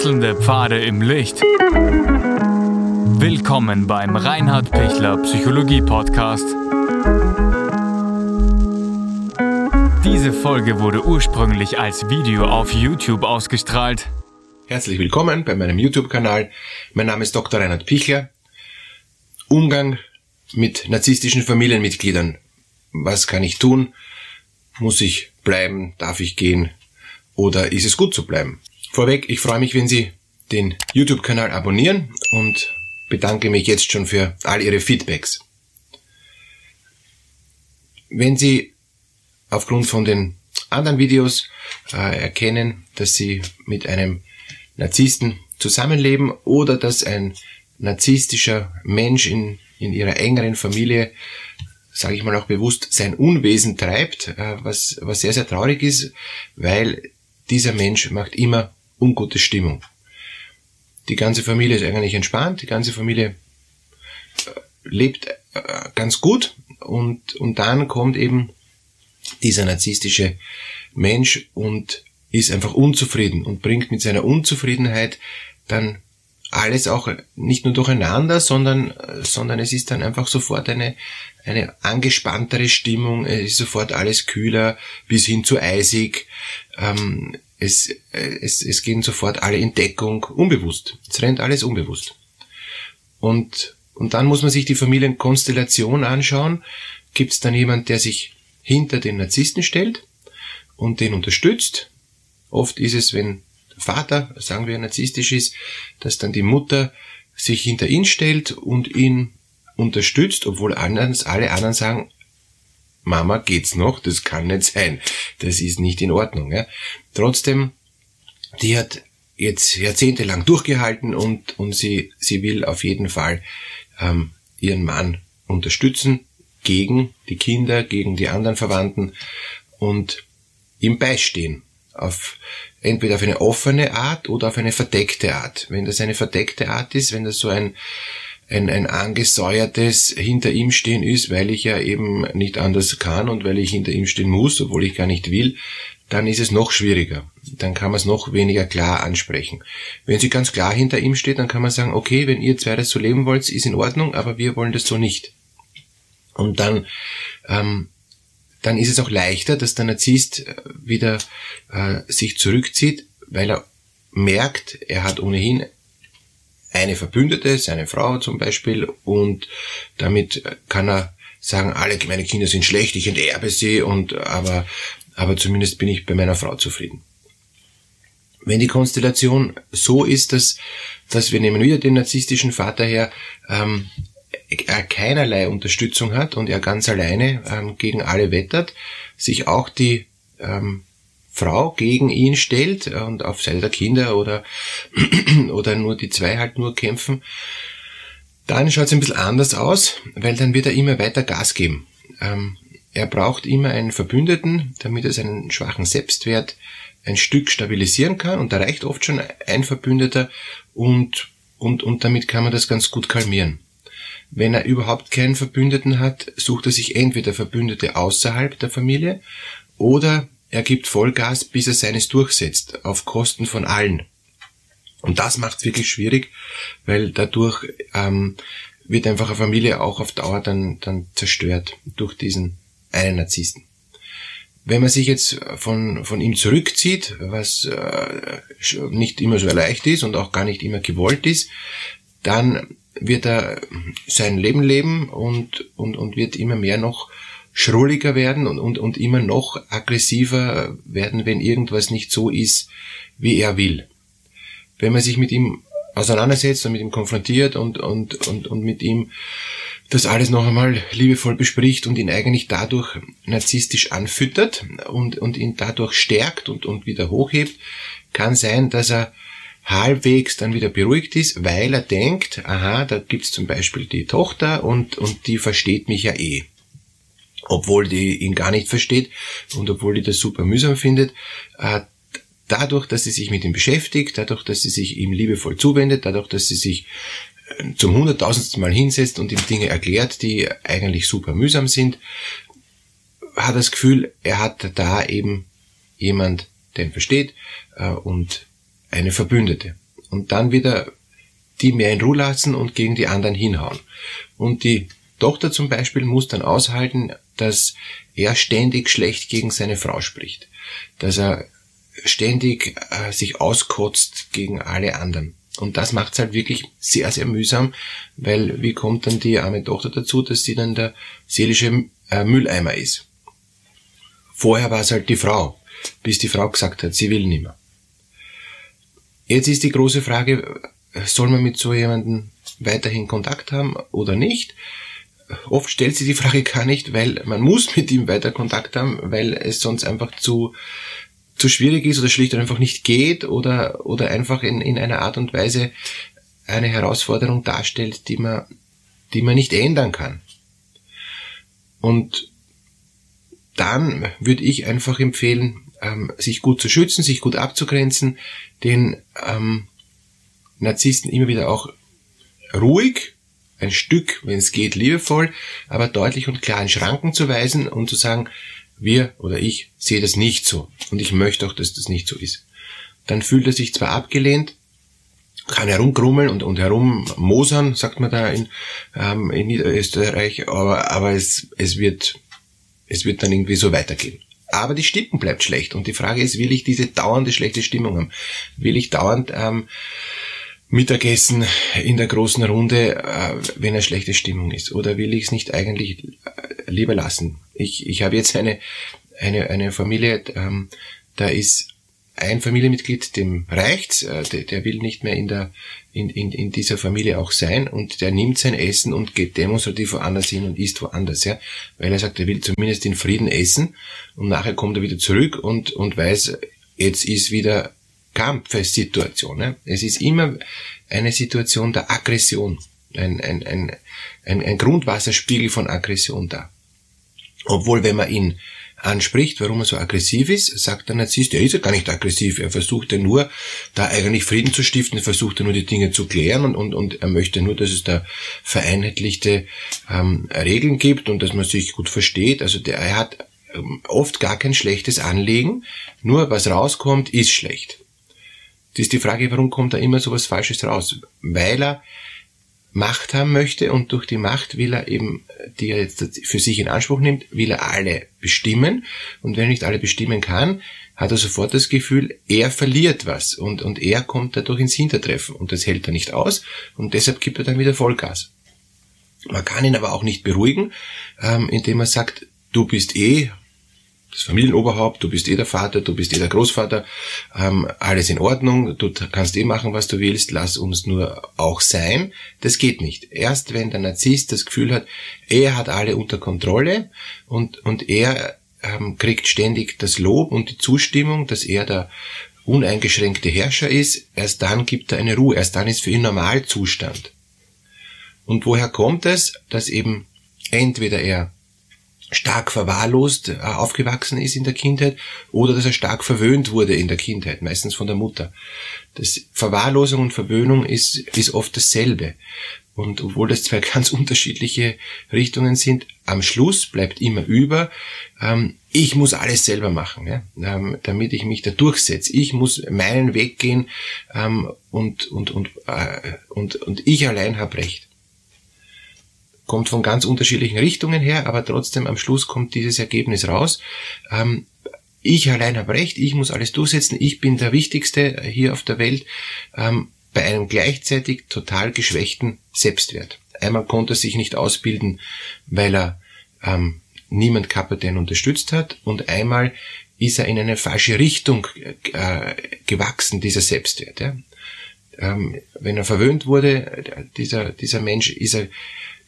Wechselnde Pfade im Licht. Willkommen beim Reinhard Pichler Psychologie Podcast. Diese Folge wurde ursprünglich als Video auf YouTube ausgestrahlt. Herzlich willkommen bei meinem YouTube-Kanal. Mein Name ist Dr. Reinhard Pichler. Umgang mit narzisstischen Familienmitgliedern. Was kann ich tun? Muss ich bleiben? Darf ich gehen? Oder ist es gut zu bleiben? Vorweg, ich freue mich, wenn Sie den YouTube-Kanal abonnieren und bedanke mich jetzt schon für all Ihre Feedbacks. Wenn Sie aufgrund von den anderen Videos äh, erkennen, dass Sie mit einem Narzissten zusammenleben oder dass ein narzisstischer Mensch in, in ihrer engeren Familie, sage ich mal auch bewusst, sein Unwesen treibt, äh, was, was sehr, sehr traurig ist, weil dieser Mensch macht immer ungute Stimmung. Die ganze Familie ist eigentlich entspannt, die ganze Familie äh, lebt äh, ganz gut und, und dann kommt eben dieser narzisstische Mensch und ist einfach unzufrieden und bringt mit seiner Unzufriedenheit dann alles auch nicht nur durcheinander, sondern, sondern es ist dann einfach sofort eine, eine angespanntere Stimmung, es ist sofort alles kühler bis hin zu eisig, ähm, es, es, es gehen sofort alle in unbewusst. Es rennt alles unbewusst. Und, und dann muss man sich die Familienkonstellation anschauen. Gibt es dann jemand, der sich hinter den Narzissten stellt und den unterstützt? Oft ist es, wenn der Vater, sagen wir, narzisstisch ist, dass dann die Mutter sich hinter ihn stellt und ihn unterstützt, obwohl anders, alle anderen sagen, Mama geht's noch, das kann nicht sein, das ist nicht in Ordnung. Ja. Trotzdem, die hat jetzt jahrzehntelang durchgehalten und, und sie, sie will auf jeden Fall ähm, ihren Mann unterstützen gegen die Kinder, gegen die anderen Verwandten und ihm beistehen. Auf, entweder auf eine offene Art oder auf eine verdeckte Art. Wenn das eine verdeckte Art ist, wenn das so ein, ein, ein angesäuertes hinter ihm stehen ist, weil ich ja eben nicht anders kann und weil ich hinter ihm stehen muss, obwohl ich gar nicht will, dann ist es noch schwieriger. Dann kann man es noch weniger klar ansprechen. Wenn sie ganz klar hinter ihm steht, dann kann man sagen, okay, wenn ihr zwei das so leben wollt, ist in Ordnung, aber wir wollen das so nicht. Und dann, ähm, dann ist es auch leichter, dass der Narzisst äh, wieder äh, sich zurückzieht, weil er merkt, er hat ohnehin eine Verbündete, seine Frau zum Beispiel, und damit kann er sagen, alle meine Kinder sind schlecht, ich enterbe sie, und aber, aber zumindest bin ich bei meiner Frau zufrieden. Wenn die Konstellation so ist, dass, dass wir nehmen wieder den narzisstischen Vater her, ähm, er keinerlei Unterstützung hat und er ganz alleine ähm, gegen alle wettert, sich auch die ähm, Frau gegen ihn stellt und auf Seite der Kinder oder, oder nur die zwei halt nur kämpfen, dann schaut es ein bisschen anders aus, weil dann wird er immer weiter Gas geben. Ähm, er braucht immer einen Verbündeten, damit er seinen schwachen Selbstwert ein Stück stabilisieren kann und da reicht oft schon ein Verbündeter und, und, und damit kann man das ganz gut kalmieren. Wenn er überhaupt keinen Verbündeten hat, sucht er sich entweder Verbündete außerhalb der Familie oder er gibt Vollgas, bis er seines durchsetzt, auf Kosten von allen. Und das macht es wirklich schwierig, weil dadurch ähm, wird einfach eine Familie auch auf Dauer dann, dann zerstört durch diesen einen Narzissten. Wenn man sich jetzt von, von ihm zurückzieht, was äh, nicht immer so leicht ist und auch gar nicht immer gewollt ist, dann wird er sein Leben leben und, und, und wird immer mehr noch schrulliger werden und, und, und immer noch aggressiver werden, wenn irgendwas nicht so ist, wie er will. Wenn man sich mit ihm auseinandersetzt und mit ihm konfrontiert und, und, und, und mit ihm das alles noch einmal liebevoll bespricht und ihn eigentlich dadurch narzisstisch anfüttert und, und ihn dadurch stärkt und, und wieder hochhebt, kann sein, dass er halbwegs dann wieder beruhigt ist, weil er denkt, aha, da gibt's zum Beispiel die Tochter und, und die versteht mich ja eh obwohl die ihn gar nicht versteht und obwohl die das super mühsam findet, äh, dadurch, dass sie sich mit ihm beschäftigt, dadurch, dass sie sich ihm liebevoll zuwendet, dadurch, dass sie sich äh, zum hunderttausendsten Mal hinsetzt und ihm Dinge erklärt, die eigentlich super mühsam sind, hat das Gefühl, er hat da eben jemand, der ihn versteht äh, und eine Verbündete. Und dann wieder die mehr in Ruhe lassen und gegen die anderen hinhauen. Und die Tochter zum Beispiel muss dann aushalten, dass er ständig schlecht gegen seine Frau spricht, dass er ständig äh, sich auskotzt gegen alle anderen. Und das macht es halt wirklich sehr, sehr mühsam, weil wie kommt dann die arme Tochter dazu, dass sie dann der seelische äh, Mülleimer ist. Vorher war es halt die Frau, bis die Frau gesagt hat, sie will nimmer. Jetzt ist die große Frage, soll man mit so jemandem weiterhin Kontakt haben oder nicht? Oft stellt sich die Frage gar nicht, weil man muss mit ihm weiter Kontakt haben, weil es sonst einfach zu, zu schwierig ist oder schlicht und einfach nicht geht oder, oder einfach in, in einer Art und Weise eine Herausforderung darstellt, die man, die man nicht ändern kann. Und dann würde ich einfach empfehlen, ähm, sich gut zu schützen, sich gut abzugrenzen, den ähm, Narzissten immer wieder auch ruhig, ein Stück, wenn es geht, liebevoll, aber deutlich und klar in Schranken zu weisen und zu sagen, wir oder ich sehe das nicht so und ich möchte auch, dass das nicht so ist. Dann fühlt er sich zwar abgelehnt, kann herumgrummeln und, und herummosern, sagt man da in, ähm, in Niederösterreich, aber, aber es, es, wird, es wird dann irgendwie so weitergehen. Aber die Stimmung bleibt schlecht und die Frage ist, will ich diese dauernde schlechte Stimmung haben? Will ich dauernd ähm, Mittagessen in der großen Runde, äh, wenn eine schlechte Stimmung ist? Oder will ich es nicht eigentlich äh, lieber lassen? Ich, ich habe jetzt eine, eine, eine Familie, ähm, da ist ein Familienmitglied, dem reicht's, äh, der, der will nicht mehr in der in, in, in dieser Familie auch sein und der nimmt sein Essen und geht demonstrativ woanders hin und isst woanders, ja, weil er sagt, er will zumindest in Frieden essen und nachher kommt er wieder zurück und und weiß, jetzt ist wieder Kampfsituation. Ne? Es ist immer eine Situation der Aggression, ein, ein, ein, ein, ein Grundwasserspiegel von Aggression da. Obwohl, wenn man ihn anspricht, warum er so aggressiv ist, sagt der Narzisst, er ist ja gar nicht aggressiv, er versucht ja nur, da eigentlich Frieden zu stiften, er versucht ja nur die Dinge zu klären und, und, und er möchte nur, dass es da vereinheitlichte ähm, Regeln gibt und dass man sich gut versteht. Also der, er hat ähm, oft gar kein schlechtes Anliegen, nur was rauskommt, ist schlecht. Das ist die Frage, warum kommt da immer so was Falsches raus? Weil er Macht haben möchte und durch die Macht will er eben, die er jetzt für sich in Anspruch nimmt, will er alle bestimmen und wenn er nicht alle bestimmen kann, hat er sofort das Gefühl, er verliert was und, und er kommt dadurch ins Hintertreffen und das hält er nicht aus und deshalb gibt er dann wieder Vollgas. Man kann ihn aber auch nicht beruhigen, ähm, indem er sagt, du bist eh das Familienoberhaupt, du bist eh der Vater, du bist eh der Großvater, ähm, alles in Ordnung, du kannst eh machen, was du willst, lass uns nur auch sein. Das geht nicht. Erst wenn der Narzisst das Gefühl hat, er hat alle unter Kontrolle und, und er ähm, kriegt ständig das Lob und die Zustimmung, dass er der uneingeschränkte Herrscher ist, erst dann gibt er eine Ruhe, erst dann ist für ihn Normalzustand. Und woher kommt es, dass eben entweder er stark verwahrlost äh, aufgewachsen ist in der Kindheit oder dass er stark verwöhnt wurde in der Kindheit, meistens von der Mutter. Das Verwahrlosung und Verwöhnung ist, ist oft dasselbe. Und obwohl das zwei ganz unterschiedliche Richtungen sind, am Schluss bleibt immer über, ähm, ich muss alles selber machen, ja, ähm, damit ich mich da durchsetze. Ich muss meinen Weg gehen ähm, und, und, und, äh, und, und ich allein habe Recht kommt von ganz unterschiedlichen Richtungen her, aber trotzdem am Schluss kommt dieses Ergebnis raus. Ähm, ich allein habe recht, ich muss alles durchsetzen, ich bin der Wichtigste hier auf der Welt, ähm, bei einem gleichzeitig total geschwächten Selbstwert. Einmal konnte er sich nicht ausbilden, weil er ähm, niemand gehabt ihn unterstützt hat, und einmal ist er in eine falsche Richtung äh, gewachsen, dieser Selbstwert. Ja. Ähm, wenn er verwöhnt wurde, dieser, dieser Mensch, ist er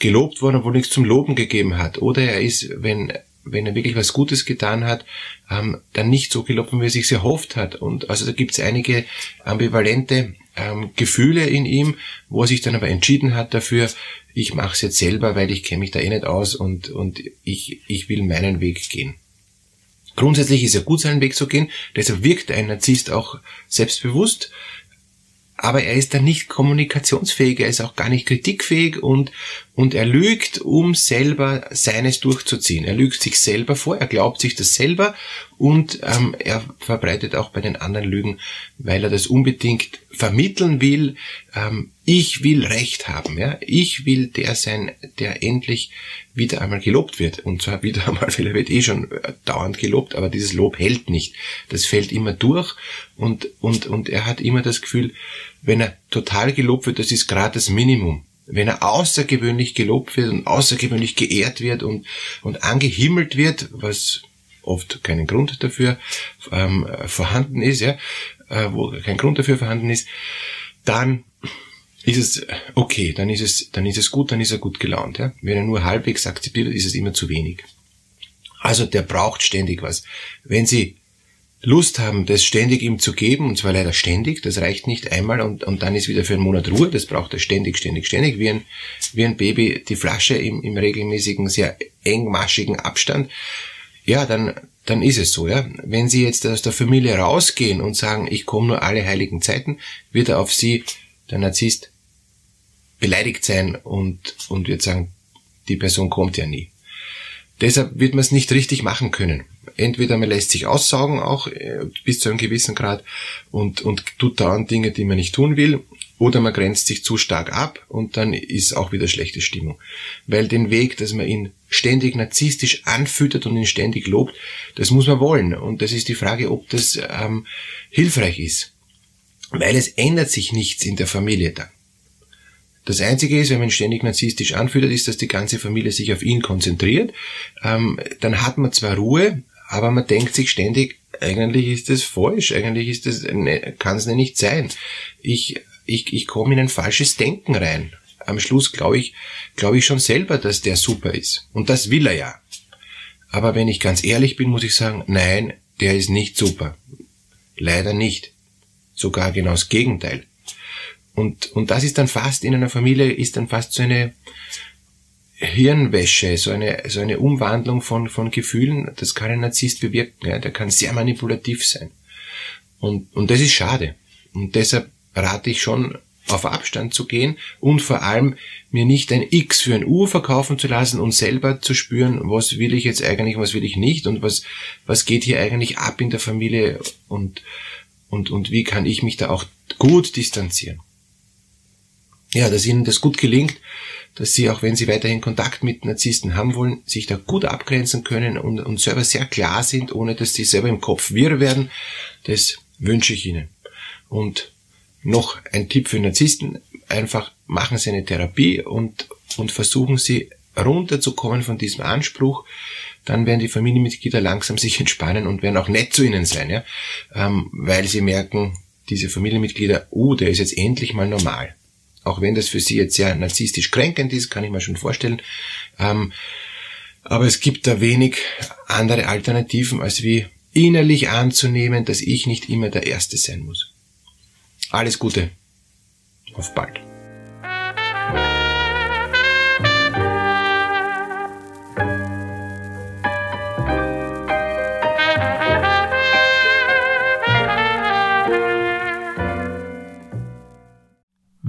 gelobt worden, obwohl nichts zum Loben gegeben hat. Oder er ist, wenn, wenn er wirklich was Gutes getan hat, ähm, dann nicht so gelobt, wie er sich erhofft hat. Und also da gibt es einige ambivalente ähm, Gefühle in ihm, wo er sich dann aber entschieden hat dafür, ich mache es jetzt selber, weil ich kenne mich da eh nicht aus und, und ich, ich will meinen Weg gehen. Grundsätzlich ist er gut, seinen Weg zu gehen, deshalb wirkt ein Narzisst auch selbstbewusst, aber er ist dann nicht kommunikationsfähig, er ist auch gar nicht kritikfähig und, und er lügt, um selber seines durchzuziehen. Er lügt sich selber vor, er glaubt sich das selber und ähm, er verbreitet auch bei den anderen Lügen, weil er das unbedingt vermitteln will. Ähm, ich will Recht haben, ja. Ich will der sein, der endlich wieder einmal gelobt wird. Und zwar wieder einmal, weil er wird eh schon äh, dauernd gelobt, aber dieses Lob hält nicht. Das fällt immer durch und, und, und er hat immer das Gefühl, wenn er total gelobt wird, das ist gerade das Minimum wenn er außergewöhnlich gelobt wird und außergewöhnlich geehrt wird und, und angehimmelt wird, was oft keinen Grund dafür ähm, vorhanden ist, ja, äh, wo kein Grund dafür vorhanden ist, dann ist es okay, dann ist es, dann ist es gut, dann ist er gut gelaunt. Ja? Wenn er nur halbwegs akzeptiert, ist es immer zu wenig. Also der braucht ständig was. Wenn Sie Lust haben, das ständig ihm zu geben, und zwar leider ständig, das reicht nicht einmal und, und dann ist wieder für einen Monat Ruhe, das braucht er ständig, ständig, ständig, wie ein, wie ein Baby die Flasche im, im regelmäßigen, sehr engmaschigen Abstand, ja, dann, dann ist es so, ja. Wenn Sie jetzt aus der Familie rausgehen und sagen, ich komme nur alle heiligen Zeiten, wird er auf Sie, der Narzisst, beleidigt sein und, und wird sagen, die Person kommt ja nie. Deshalb wird man es nicht richtig machen können entweder man lässt sich aussaugen auch äh, bis zu einem gewissen Grad und, und tut dauernd Dinge, die man nicht tun will, oder man grenzt sich zu stark ab und dann ist auch wieder schlechte Stimmung. Weil den Weg, dass man ihn ständig narzisstisch anfüttert und ihn ständig lobt, das muss man wollen. Und das ist die Frage, ob das ähm, hilfreich ist. Weil es ändert sich nichts in der Familie dann. Das Einzige ist, wenn man ständig narzisstisch anfüttert, ist, dass die ganze Familie sich auf ihn konzentriert. Ähm, dann hat man zwar Ruhe, aber man denkt sich ständig, eigentlich ist das falsch, eigentlich ist das, ne, kann es nicht sein. Ich, ich, ich komme in ein falsches Denken rein. Am Schluss glaube ich, glaube ich schon selber, dass der super ist. Und das will er ja. Aber wenn ich ganz ehrlich bin, muss ich sagen, nein, der ist nicht super. Leider nicht. Sogar genau das Gegenteil. Und, und das ist dann fast in einer Familie, ist dann fast so eine, Hirnwäsche, so eine, so eine Umwandlung von, von Gefühlen, das kann ein Narzisst bewirken. Ja? Der kann sehr manipulativ sein. Und, und das ist schade. Und deshalb rate ich schon, auf Abstand zu gehen und vor allem mir nicht ein X für ein U verkaufen zu lassen und selber zu spüren, was will ich jetzt eigentlich, was will ich nicht und was, was geht hier eigentlich ab in der Familie und, und, und wie kann ich mich da auch gut distanzieren. Ja, dass Ihnen das gut gelingt, dass sie, auch wenn sie weiterhin Kontakt mit Narzissten haben wollen, sich da gut abgrenzen können und, und selber sehr klar sind, ohne dass sie selber im Kopf wirr werden. Das wünsche ich Ihnen. Und noch ein Tipp für Narzissten, einfach machen Sie eine Therapie und, und versuchen Sie runterzukommen von diesem Anspruch, dann werden die Familienmitglieder langsam sich entspannen und werden auch nett zu ihnen sein, ja? Ähm, weil sie merken, diese Familienmitglieder, oh, der ist jetzt endlich mal normal. Auch wenn das für sie jetzt sehr narzisstisch kränkend ist, kann ich mir schon vorstellen. Ähm, aber es gibt da wenig andere Alternativen, als wie innerlich anzunehmen, dass ich nicht immer der Erste sein muss. Alles Gute. Auf bald.